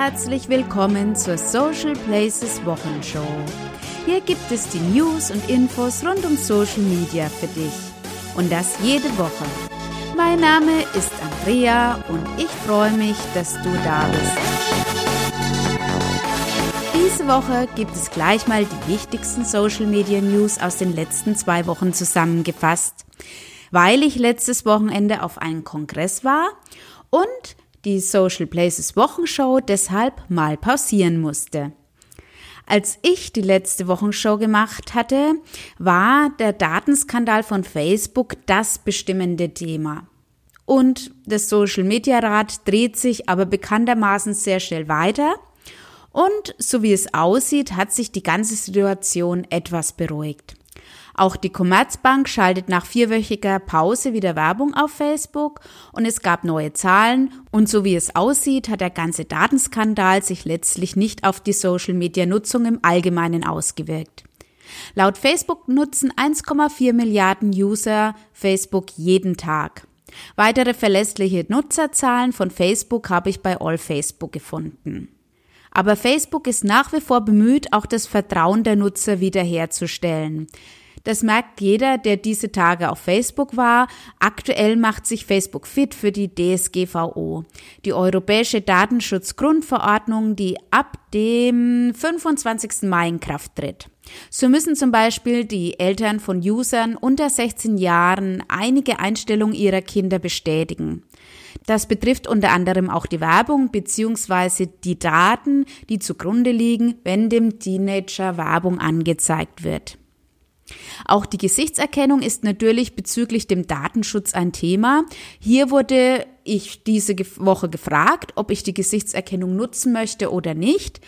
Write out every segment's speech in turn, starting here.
herzlich willkommen zur Social Places Wochenshow. Hier gibt es die News und Infos rund um Social Media für dich. Und das jede Woche. Mein Name ist Andrea und ich freue mich, dass du da bist. Diese Woche gibt es gleich mal die wichtigsten Social Media News aus den letzten zwei Wochen zusammengefasst, weil ich letztes Wochenende auf einem Kongress war und die Social Places Wochenshow deshalb mal pausieren musste. Als ich die letzte Wochenshow gemacht hatte, war der Datenskandal von Facebook das bestimmende Thema. Und das Social Media Rad dreht sich aber bekanntermaßen sehr schnell weiter. Und so wie es aussieht, hat sich die ganze Situation etwas beruhigt. Auch die Commerzbank schaltet nach vierwöchiger Pause wieder Werbung auf Facebook und es gab neue Zahlen und so wie es aussieht, hat der ganze Datenskandal sich letztlich nicht auf die Social-Media-Nutzung im Allgemeinen ausgewirkt. Laut Facebook nutzen 1,4 Milliarden User Facebook jeden Tag. Weitere verlässliche Nutzerzahlen von Facebook habe ich bei All Facebook gefunden. Aber Facebook ist nach wie vor bemüht, auch das Vertrauen der Nutzer wiederherzustellen. Das merkt jeder, der diese Tage auf Facebook war. Aktuell macht sich Facebook fit für die DSGVO, die Europäische Datenschutzgrundverordnung, die ab dem 25. Mai in Kraft tritt. So müssen zum Beispiel die Eltern von Usern unter 16 Jahren einige Einstellungen ihrer Kinder bestätigen. Das betrifft unter anderem auch die Werbung bzw. die Daten, die zugrunde liegen, wenn dem Teenager Werbung angezeigt wird. Auch die Gesichtserkennung ist natürlich bezüglich dem Datenschutz ein Thema. Hier wurde ich diese Woche gefragt, ob ich die Gesichtserkennung nutzen möchte oder nicht.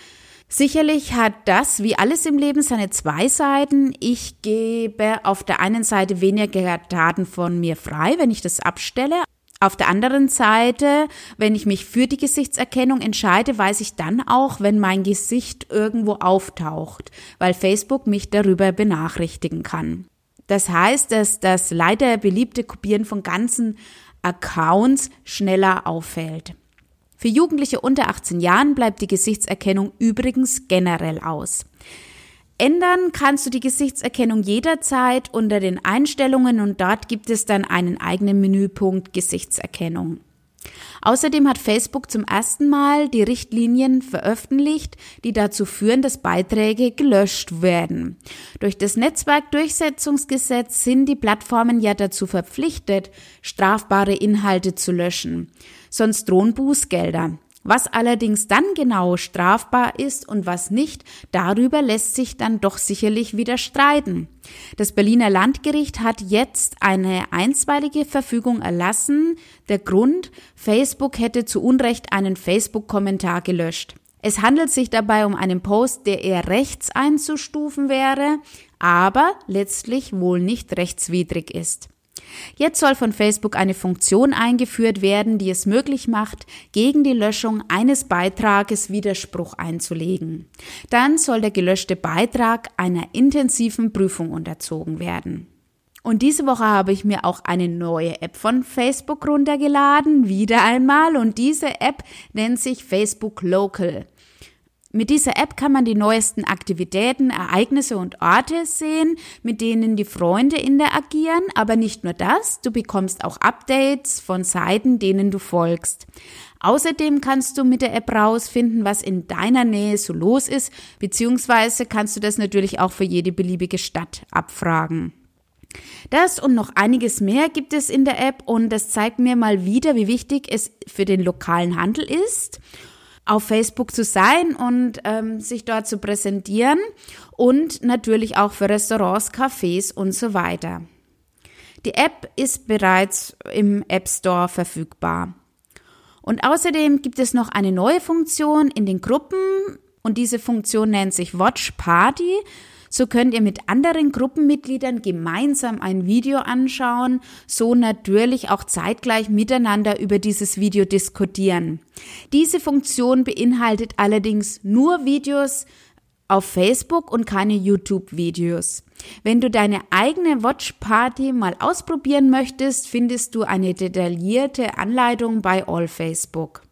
Sicherlich hat das, wie alles im Leben, seine zwei Seiten. Ich gebe auf der einen Seite weniger Daten von mir frei, wenn ich das abstelle. Auf der anderen Seite, wenn ich mich für die Gesichtserkennung entscheide, weiß ich dann auch, wenn mein Gesicht irgendwo auftaucht, weil Facebook mich darüber benachrichtigen kann. Das heißt, dass das leider beliebte Kopieren von ganzen Accounts schneller auffällt. Für Jugendliche unter 18 Jahren bleibt die Gesichtserkennung übrigens generell aus. Ändern kannst du die Gesichtserkennung jederzeit unter den Einstellungen und dort gibt es dann einen eigenen Menüpunkt Gesichtserkennung. Außerdem hat Facebook zum ersten Mal die Richtlinien veröffentlicht, die dazu führen, dass Beiträge gelöscht werden. Durch das Netzwerkdurchsetzungsgesetz sind die Plattformen ja dazu verpflichtet, strafbare Inhalte zu löschen. Sonst drohen Bußgelder. Was allerdings dann genau strafbar ist und was nicht, darüber lässt sich dann doch sicherlich wieder streiten. Das Berliner Landgericht hat jetzt eine einstweilige Verfügung erlassen. Der Grund, Facebook hätte zu Unrecht einen Facebook-Kommentar gelöscht. Es handelt sich dabei um einen Post, der eher rechts einzustufen wäre, aber letztlich wohl nicht rechtswidrig ist. Jetzt soll von Facebook eine Funktion eingeführt werden, die es möglich macht, gegen die Löschung eines Beitrages Widerspruch einzulegen. Dann soll der gelöschte Beitrag einer intensiven Prüfung unterzogen werden. Und diese Woche habe ich mir auch eine neue App von Facebook runtergeladen, wieder einmal, und diese App nennt sich Facebook Local. Mit dieser App kann man die neuesten Aktivitäten, Ereignisse und Orte sehen, mit denen die Freunde interagieren. Aber nicht nur das, du bekommst auch Updates von Seiten, denen du folgst. Außerdem kannst du mit der App rausfinden, was in deiner Nähe so los ist, beziehungsweise kannst du das natürlich auch für jede beliebige Stadt abfragen. Das und noch einiges mehr gibt es in der App und das zeigt mir mal wieder, wie wichtig es für den lokalen Handel ist auf Facebook zu sein und ähm, sich dort zu präsentieren und natürlich auch für Restaurants, Cafés und so weiter. Die App ist bereits im App Store verfügbar. Und außerdem gibt es noch eine neue Funktion in den Gruppen und diese Funktion nennt sich Watch Party. So könnt ihr mit anderen Gruppenmitgliedern gemeinsam ein Video anschauen, so natürlich auch zeitgleich miteinander über dieses Video diskutieren. Diese Funktion beinhaltet allerdings nur Videos auf Facebook und keine YouTube-Videos. Wenn du deine eigene Watch Party mal ausprobieren möchtest, findest du eine detaillierte Anleitung bei All Facebook.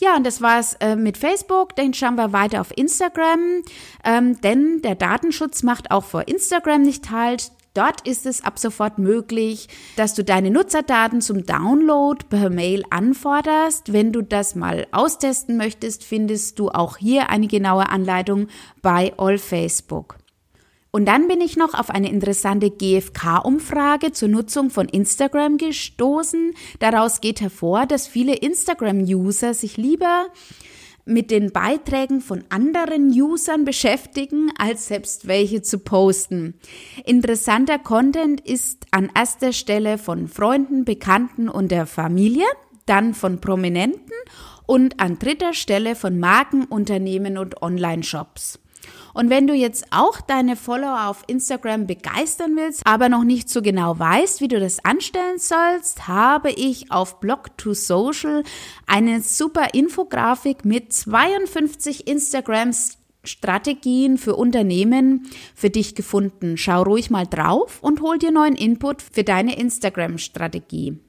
Ja, und das war's äh, mit Facebook. Dann schauen wir weiter auf Instagram, ähm, denn der Datenschutz macht auch vor Instagram nicht halt. Dort ist es ab sofort möglich, dass du deine Nutzerdaten zum Download per Mail anforderst. Wenn du das mal austesten möchtest, findest du auch hier eine genaue Anleitung bei All Facebook. Und dann bin ich noch auf eine interessante GfK-Umfrage zur Nutzung von Instagram gestoßen. Daraus geht hervor, dass viele Instagram-User sich lieber mit den Beiträgen von anderen Usern beschäftigen, als selbst welche zu posten. Interessanter Content ist an erster Stelle von Freunden, Bekannten und der Familie, dann von Prominenten und an dritter Stelle von Marken, Unternehmen und Online-Shops. Und wenn du jetzt auch deine Follower auf Instagram begeistern willst, aber noch nicht so genau weißt, wie du das anstellen sollst, habe ich auf Blog to Social eine super Infografik mit 52 Instagrams Strategien für Unternehmen für dich gefunden. Schau ruhig mal drauf und hol dir neuen Input für deine Instagram-Strategie.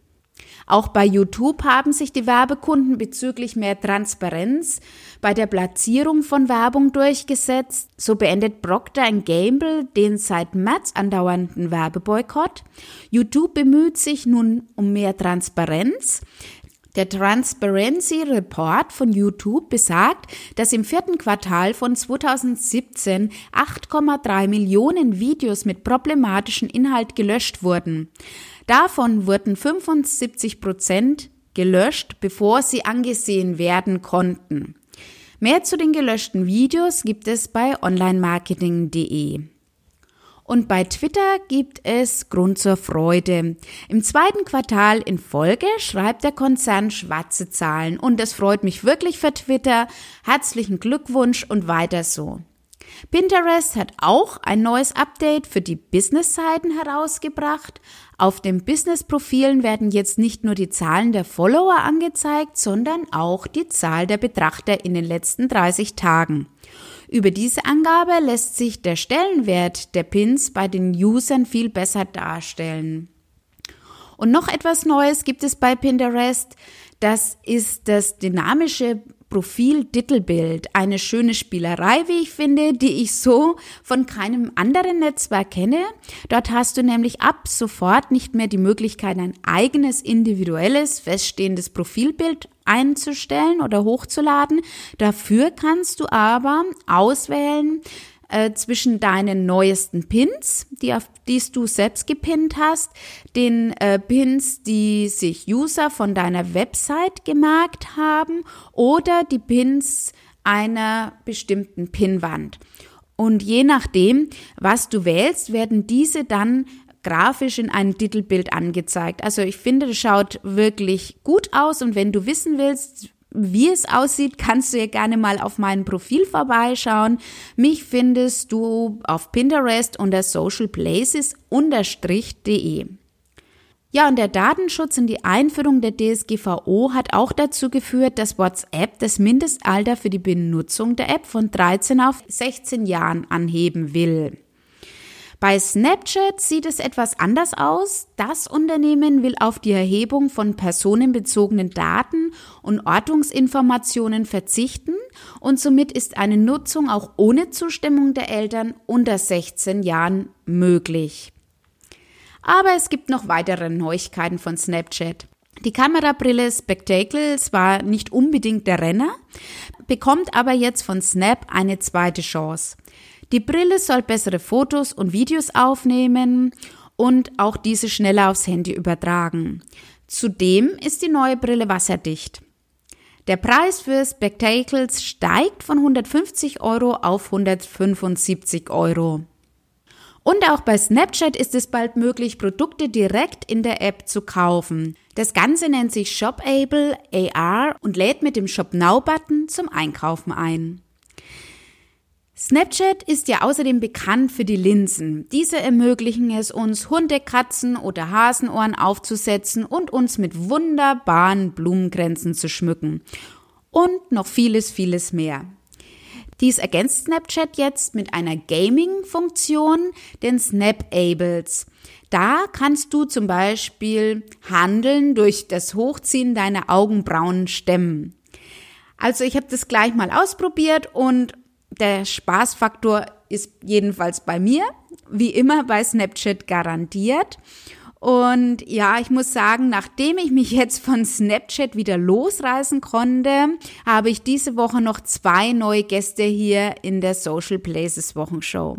Auch bei YouTube haben sich die Werbekunden bezüglich mehr Transparenz bei der Platzierung von Werbung durchgesetzt. So beendet Procter Gamble den seit März andauernden Werbeboykott. YouTube bemüht sich nun um mehr Transparenz. Der Transparency Report von YouTube besagt, dass im vierten Quartal von 2017 8,3 Millionen Videos mit problematischen Inhalt gelöscht wurden. Davon wurden 75 Prozent gelöscht, bevor sie angesehen werden konnten. Mehr zu den gelöschten Videos gibt es bei onlinemarketing.de. Und bei Twitter gibt es Grund zur Freude. Im zweiten Quartal in Folge schreibt der Konzern schwarze Zahlen und es freut mich wirklich für Twitter. Herzlichen Glückwunsch und weiter so. Pinterest hat auch ein neues Update für die Business-Seiten herausgebracht. Auf den Business-Profilen werden jetzt nicht nur die Zahlen der Follower angezeigt, sondern auch die Zahl der Betrachter in den letzten 30 Tagen. Über diese Angabe lässt sich der Stellenwert der Pins bei den Usern viel besser darstellen. Und noch etwas Neues gibt es bei Pinterest. Das ist das dynamische Profil-Titelbild. Eine schöne Spielerei, wie ich finde, die ich so von keinem anderen Netzwerk kenne. Dort hast du nämlich ab sofort nicht mehr die Möglichkeit, ein eigenes individuelles, feststehendes Profilbild einzustellen oder hochzuladen. Dafür kannst du aber auswählen, äh, zwischen deinen neuesten Pins, die auf die du selbst gepinnt hast, den äh, Pins, die sich User von deiner Website gemerkt haben oder die Pins einer bestimmten Pinwand. Und je nachdem, was du wählst, werden diese dann grafisch in einem Titelbild angezeigt. Also ich finde, das schaut wirklich gut aus und wenn du wissen willst, wie es aussieht, kannst du ja gerne mal auf meinem Profil vorbeischauen. Mich findest du auf Pinterest unter socialplaces-de. Ja, und der Datenschutz und die Einführung der DSGVO hat auch dazu geführt, dass WhatsApp das Mindestalter für die Benutzung der App von 13 auf 16 Jahren anheben will. Bei Snapchat sieht es etwas anders aus. Das Unternehmen will auf die Erhebung von personenbezogenen Daten und Ortungsinformationen verzichten und somit ist eine Nutzung auch ohne Zustimmung der Eltern unter 16 Jahren möglich. Aber es gibt noch weitere Neuigkeiten von Snapchat. Die Kamerabrille Spectacle war nicht unbedingt der Renner, bekommt aber jetzt von Snap eine zweite Chance. Die Brille soll bessere Fotos und Videos aufnehmen und auch diese schneller aufs Handy übertragen. Zudem ist die neue Brille wasserdicht. Der Preis für Spectacles steigt von 150 Euro auf 175 Euro. Und auch bei Snapchat ist es bald möglich, Produkte direkt in der App zu kaufen. Das Ganze nennt sich Shopable AR und lädt mit dem Shop Now Button zum Einkaufen ein. Snapchat ist ja außerdem bekannt für die Linsen. Diese ermöglichen es uns, Hunde, Katzen oder Hasenohren aufzusetzen und uns mit wunderbaren Blumenkränzen zu schmücken. Und noch vieles, vieles mehr. Dies ergänzt Snapchat jetzt mit einer Gaming-Funktion, den Snapables. Da kannst du zum Beispiel Handeln durch das Hochziehen deiner Augenbrauen stemmen. Also ich habe das gleich mal ausprobiert und der Spaßfaktor ist jedenfalls bei mir, wie immer bei Snapchat garantiert. Und ja, ich muss sagen, nachdem ich mich jetzt von Snapchat wieder losreißen konnte, habe ich diese Woche noch zwei neue Gäste hier in der Social Places Wochenshow.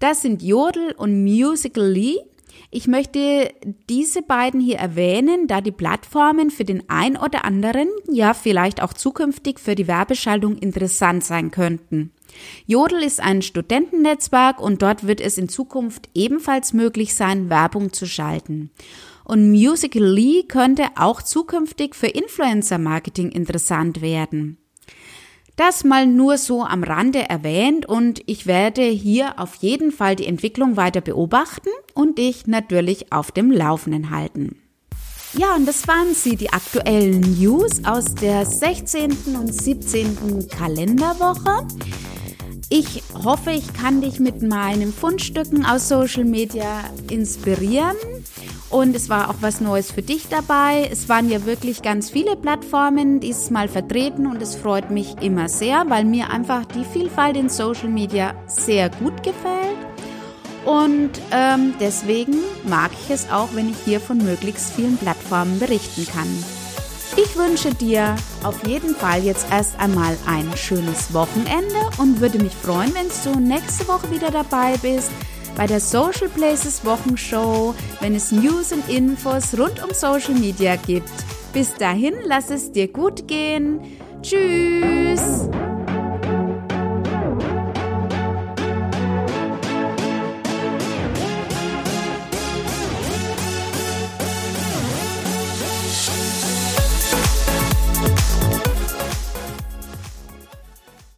Das sind Jodel und Musical.ly. Ich möchte diese beiden hier erwähnen, da die Plattformen für den ein oder anderen, ja vielleicht auch zukünftig für die Werbeschaltung interessant sein könnten. Jodel ist ein Studentennetzwerk und dort wird es in Zukunft ebenfalls möglich sein, Werbung zu schalten. Und Musical.ly könnte auch zukünftig für Influencer-Marketing interessant werden. Das mal nur so am Rande erwähnt und ich werde hier auf jeden Fall die Entwicklung weiter beobachten und dich natürlich auf dem Laufenden halten. Ja, und das waren sie, die aktuellen News aus der 16. und 17. Kalenderwoche. Ich hoffe, ich kann dich mit meinen Fundstücken aus Social Media inspirieren. Und es war auch was Neues für dich dabei. Es waren ja wirklich ganz viele Plattformen dieses Mal vertreten und es freut mich immer sehr, weil mir einfach die Vielfalt in Social Media sehr gut gefällt. Und ähm, deswegen mag ich es auch, wenn ich hier von möglichst vielen Plattformen berichten kann. Ich wünsche dir auf jeden Fall jetzt erst einmal ein schönes Wochenende und würde mich freuen, wenn du nächste Woche wieder dabei bist bei der Social Places Wochenshow, wenn es News und Infos rund um Social Media gibt. Bis dahin, lass es dir gut gehen. Tschüss!